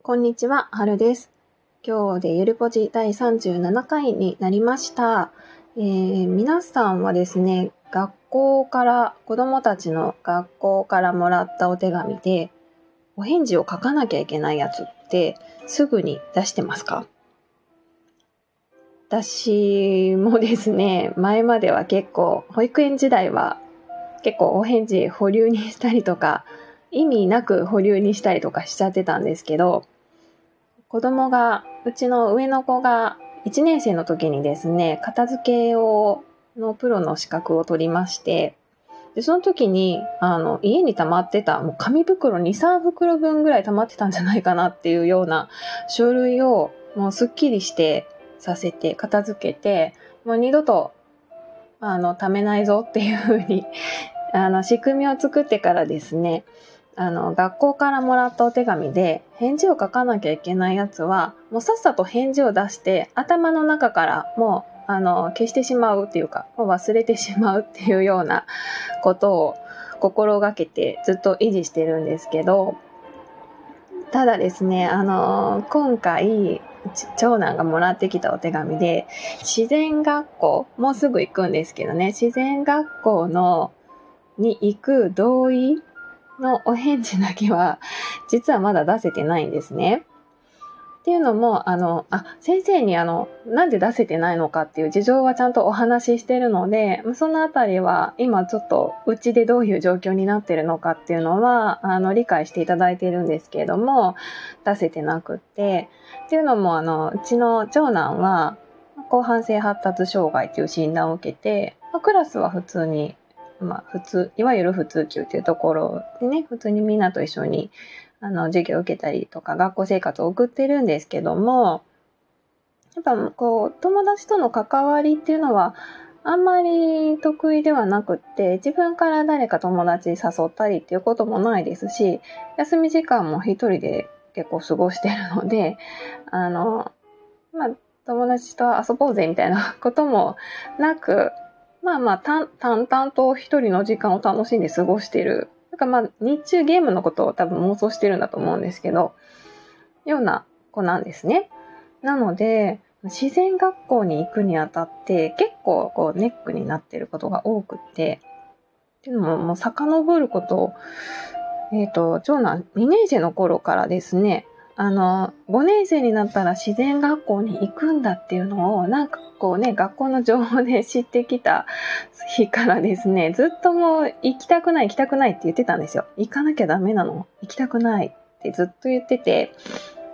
こんにちは、はるです。今日でゆるぽじ第37回になりました。えー皆さんはですね、学校から、子供たちの学校からもらったお手紙で、お返事を書かなきゃいけないやつって、すぐに出してますか？私もですね、前までは結構、保育園時代は結構お返事保留にしたりとか、意味なく保留にしたりとかしちゃってたんですけど、子供が、うちの上の子が1年生の時にですね、片付けを、のプロの資格を取りまして、で、その時に、あの、家に溜まってた、もう紙袋2、3袋分ぐらい溜まってたんじゃないかなっていうような書類を、もうすっきりしてさせて、片付けて、もう二度と、あの、溜めないぞっていうふうに、あの、仕組みを作ってからですね、あの、学校からもらったお手紙で返事を書かなきゃいけないやつは、もうさっさと返事を出して、頭の中からもう、あの、消してしまうっていうか、もう忘れてしまうっていうようなことを心がけてずっと維持してるんですけど、ただですね、あの、今回、長男がもらってきたお手紙で、自然学校、もうすぐ行くんですけどね、自然学校の、に行く同意のお返事だけは、実はまだ出せてないんですね。っていうのも、あの、あ、先生にあの、なんで出せてないのかっていう事情はちゃんとお話ししてるので、そのあたりは今ちょっとうちでどういう状況になってるのかっていうのは、あの、理解していただいてるんですけれども、出せてなくって、っていうのも、あの、うちの長男は、広範性発達障害っていう診断を受けて、クラスは普通にまあ普通、いわゆる普通級っていうところでね、普通にみんなと一緒に、あの、授業を受けたりとか、学校生活を送ってるんですけども、やっぱこう、友達との関わりっていうのは、あんまり得意ではなくって、自分から誰か友達誘ったりっていうこともないですし、休み時間も一人で結構過ごしてるので、あの、まあ、友達と遊ぼうぜみたいなこともなく、まあまあ、淡々と一人の時間を楽しんで過ごしてる。なんかまあ、日中ゲームのことを多分妄想してるんだと思うんですけど、ような子なんですね。なので、自然学校に行くにあたって、結構こうネックになってることが多くて、っていうのももう遡ること、えっ、と、長男2年生の頃からですね、あの、5年生になったら自然学校に行くんだっていうのを、なんかこうね、学校の情報で知ってきた日からですね、ずっともう行きたくない行きたくないって言ってたんですよ。行かなきゃダメなの？行きたくないってずっと言ってて。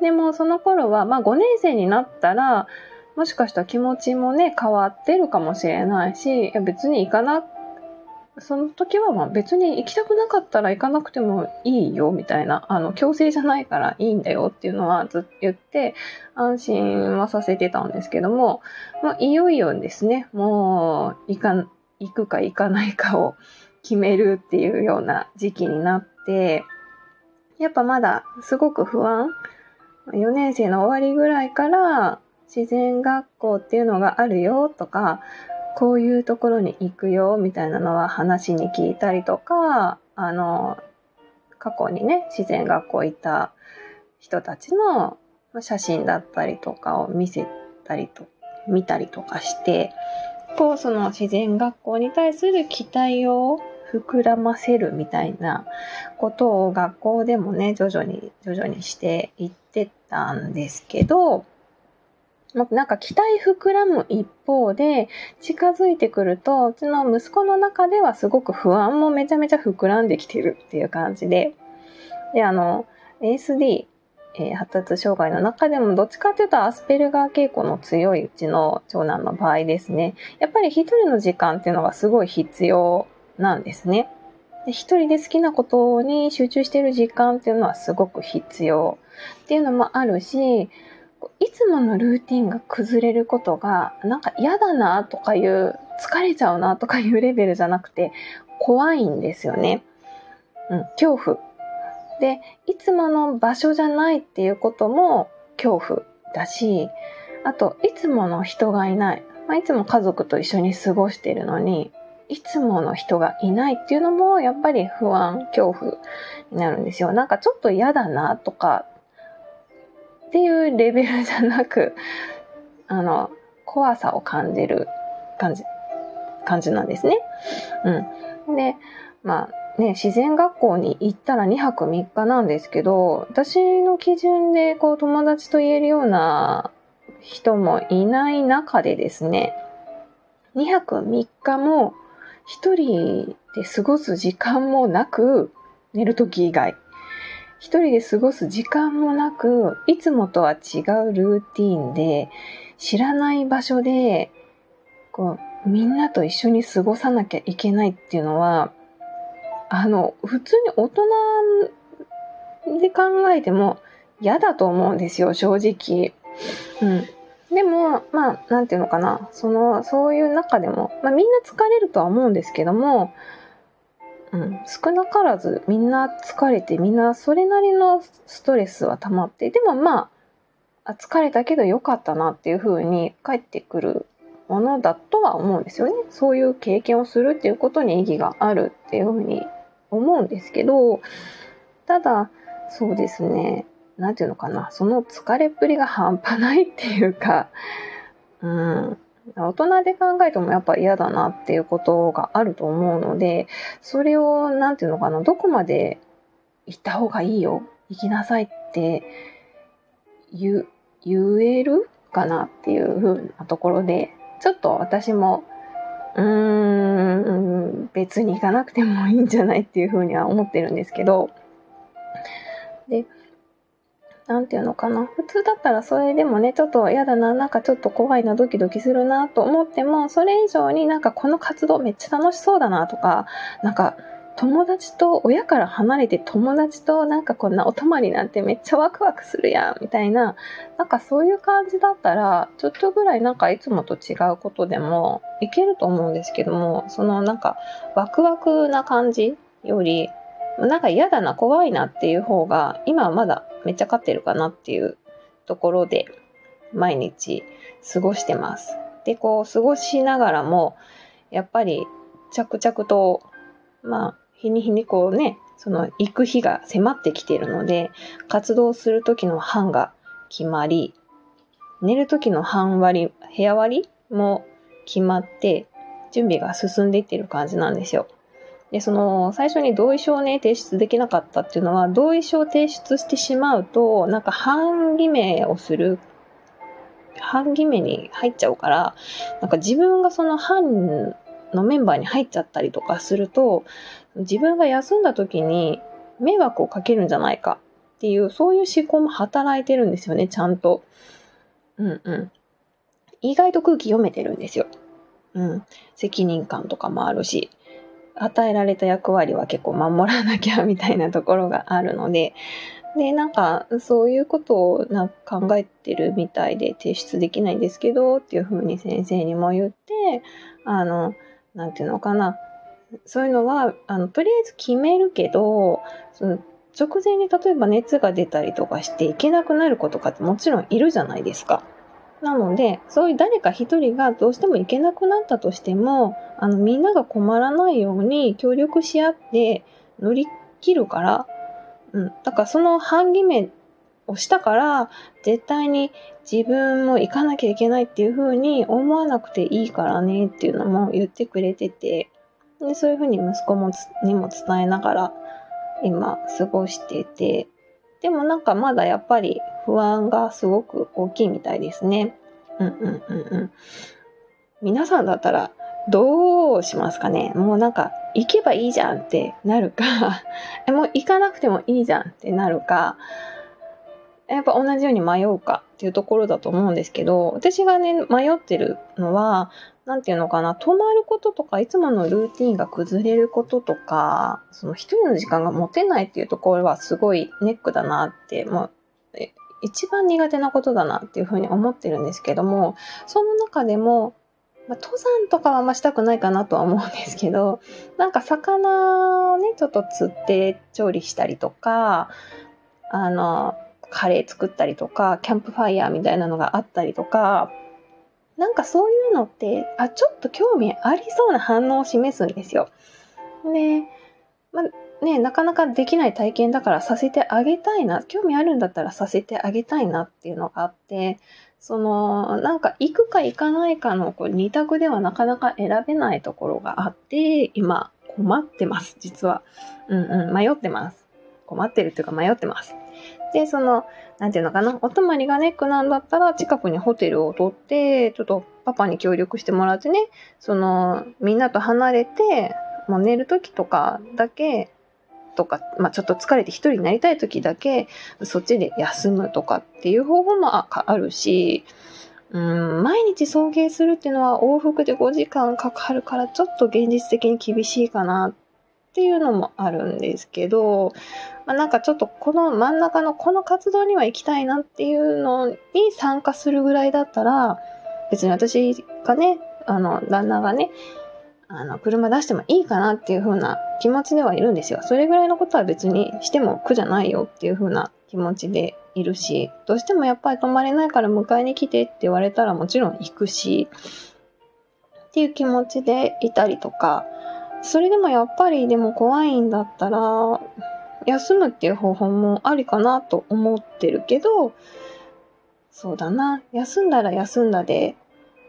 でもその頃は、まあ5年生になったら、もしかしたら気持ちもね、変わってるかもしれないし、いや別に行かなくその時はまあ別に行きたくなかったら行かなくてもいいよみたいな、あの、強制じゃないからいいんだよっていうのはずっと言って安心はさせてたんですけども、まあ、いよいよですね、もう行か、行くか行かないかを決めるっていうような時期になって、やっぱまだすごく不安 ?4 年生の終わりぐらいから自然学校っていうのがあるよとか、こういうところに行くよみたいなのは話に聞いたりとか、あの、過去にね、自然学校行った人たちの写真だったりとかを見せたりと、見たりとかして、こうその自然学校に対する期待を膨らませるみたいなことを学校でもね、徐々に徐々にしていってたんですけど、なんか期待膨らむ一方で、近づいてくると、うちの息子の中ではすごく不安もめちゃめちゃ膨らんできてるっていう感じで、で、あの、ASD、えー発達障害の中でもどっちかというとアスペルガー傾向の強いうちの長男の場合ですね。やっぱり一人の時間っていうのがすごい必要なんですね。一人で好きなことに集中している時間っていうのはすごく必要っていうのもあるし、いつものルーティンが崩れることが、なんか嫌だなとかいう、疲れちゃうなとかいうレベルじゃなくて、怖いんですよね。うん、恐怖。で、いつもの場所じゃないっていうことも恐怖だし、あと、いつもの人がいない。まあ、いつも家族と一緒に過ごしてるのに、いつもの人がいないっていうのも、やっぱり不安、恐怖になるんですよ。なんかちょっと嫌だなとか、っていうレベルじゃなく、あの、怖さを感じる感じ、感じなんですね。うん。で、まあね、自然学校に行ったら2泊3日なんですけど、私の基準でこう友達と言えるような人もいない中でですね、2泊3日も一人で過ごす時間もなく、寝る時以外。一人で過ごす時間もなく、いつもとは違うルーティーンで、知らない場所で、こう、みんなと一緒に過ごさなきゃいけないっていうのは、あの、普通に大人で考えても嫌だと思うんですよ、正直。うん。でも、まあ、なんていうのかな。その、そういう中でも、まあみんな疲れるとは思うんですけども、うん、少なからずみんな疲れてみんなそれなりのストレスは溜まってでもまあ疲れたけど良かったなっていう風に帰ってくるものだとは思うんですよね。そういう経験をするっていうことに意義があるっていう風に思うんですけどただそうですね。何て言うのかな。その疲れっぷりが半端ないっていうかうん。大人で考えてもやっぱ嫌だなっていうことがあると思うので、それを、なんていうのかな、どこまで行った方がいいよ、行きなさいって言、言えるかなっていう風なところで、ちょっと私も、うーん、別に行かなくてもいいんじゃないっていう風には思ってるんですけど、で、なんていうのかな。普通だったらそれでもね、ちょっと嫌だな、なんかちょっと怖いな、ドキドキするなと思っても、それ以上になんかこの活動めっちゃ楽しそうだなとか、なんか友達と親から離れて友達となんかこんなお泊まりなんてめっちゃワクワクするやんみたいななんかそういう感じだったらちょっとぐらいなんかいつもと違うことでもいけると思うんですけどもそのなんかワクワクな感じよりなんか嫌だな怖いなっていう方が今はまだめっちゃ飼ってるかなっていうところで毎日過ごしてます。で、こう過ごしながらも、やっぱり着々と、まあ、日に日にこうね、その行く日が迫ってきてるので、活動する時の班が決まり、寝る時の班割、部屋割りも決まって、準備が進んでいってる感じなんですよ。で、その、最初に同意書をね、提出できなかったっていうのは、同意書を提出してしまうと、なんか半偽名をする、半偽名に入っちゃうから、なんか自分がその班のメンバーに入っちゃったりとかすると、自分が休んだ時に迷惑をかけるんじゃないかっていう、そういう思考も働いてるんですよね、ちゃんと。うんうん。意外と空気読めてるんですよ。うん。責任感とかもあるし。与えられた役割は結構守らなきゃみたいなところがあるので、で、なんか、そういうことをな考えてるみたいで提出できないんですけど、っていうふうに先生にも言って、あの、なんていうのかな。そういうのは、あの、とりあえず決めるけど、その直前に例えば熱が出たりとかしていけなくなる子とかってもちろんいるじゃないですか。なので、そういう誰か一人がどうしても行けなくなったとしても、あの、みんなが困らないように協力し合って乗り切るから、うん。だからその半決めをしたから、絶対に自分も行かなきゃいけないっていう風に思わなくていいからねっていうのも言ってくれてて、でそういう風に息子もにも伝えながら今過ごしてて、でもなんかまだやっぱり不安がすごく大きいみたいですね。うんうんうんうん。皆さんだったらどうしますかね？もうなんか行けばいいじゃんってなるか もう行かなくてもいいじゃんってなるか、やっぱ同じように迷うかっていうところだと思うんですけど、私がね、迷ってるのは、なんていうのかな、泊まることとか、いつものルーティンが崩れることとか、その一人の時間が持てないっていうところはすごいネックだなって、もう、一番苦手なことだなっていうふうに思ってるんですけども、その中でも、まあ、登山とかはあんましたくないかなとは思うんですけど、なんか魚をね、ちょっと釣って調理したりとか、あの、カレー作ったりとか、キャンプファイヤーみたいなのがあったりとか、なんかそういうのって、あ、ちょっと興味ありそうな反応を示すんですよ。で、まあ、ね、なかなかできない体験だからさせてあげたいな、興味あるんだったらさせてあげたいなっていうのがあって、その、なんか行くか行かないかのこう二択ではなかなか選べないところがあって、今困ってます、実は。うんうん、迷ってます。困ってるっていうか迷ってます。で、その、なんていうのかな、お泊まりがネックなんだったら近くにホテルを取って、ちょっとパパに協力してもらってね、その、みんなと離れて、もう寝る時とかだけとか、まあ、ちょっと疲れて一人になりたい時だけ、そっちで休むとかっていう方法もあるし、うん、毎日送迎するっていうのは往復で5時間かかるからちょっと現実的に厳しいかなっていうのもあるんですけど、まあ、なんかちょっとこの真ん中のこの活動には行きたいなっていうのに参加するぐらいだったら、別に私がね、あの、旦那がね、あの、車出してもいいかなっていう風な気持ちではいるんですよ。それぐらいのことは別にしても苦じゃないよっていう風な気持ちでいるし、どうしてもやっぱり泊まれないから迎えに来てって言われたらもちろん行くし、っていう気持ちでいたりとか、それでもやっぱりでも怖いんだったら、休むっていう方法もありかなと思ってるけど、そうだな、休んだら休んだで、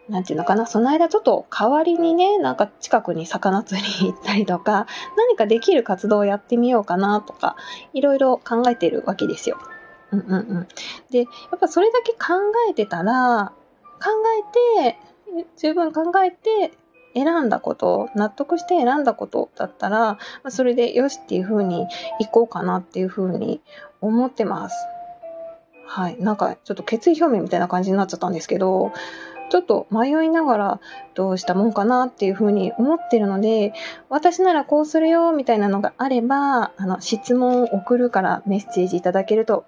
なんていうのかな、その間ちょっと代わりにね、なんか近くに魚釣り行ったりとか、何かできる活動をやってみようかなとか、いろいろ考えてるわけですよ。うんうんうん。で、やっぱそれだけ考えてたら、考えて、十分考えて選んだこと、納得して選んだことだったら、それでよしっていう風に行こうかなっていう風に思ってます。はい。なんかちょっと決意表明みたいな感じになっちゃったんですけど、ちょっと迷いながらどうしたもんかなっていうふうに思ってるので、私ならこうするよみたいなのがあれば、あの、質問を送るからメッセージいただけると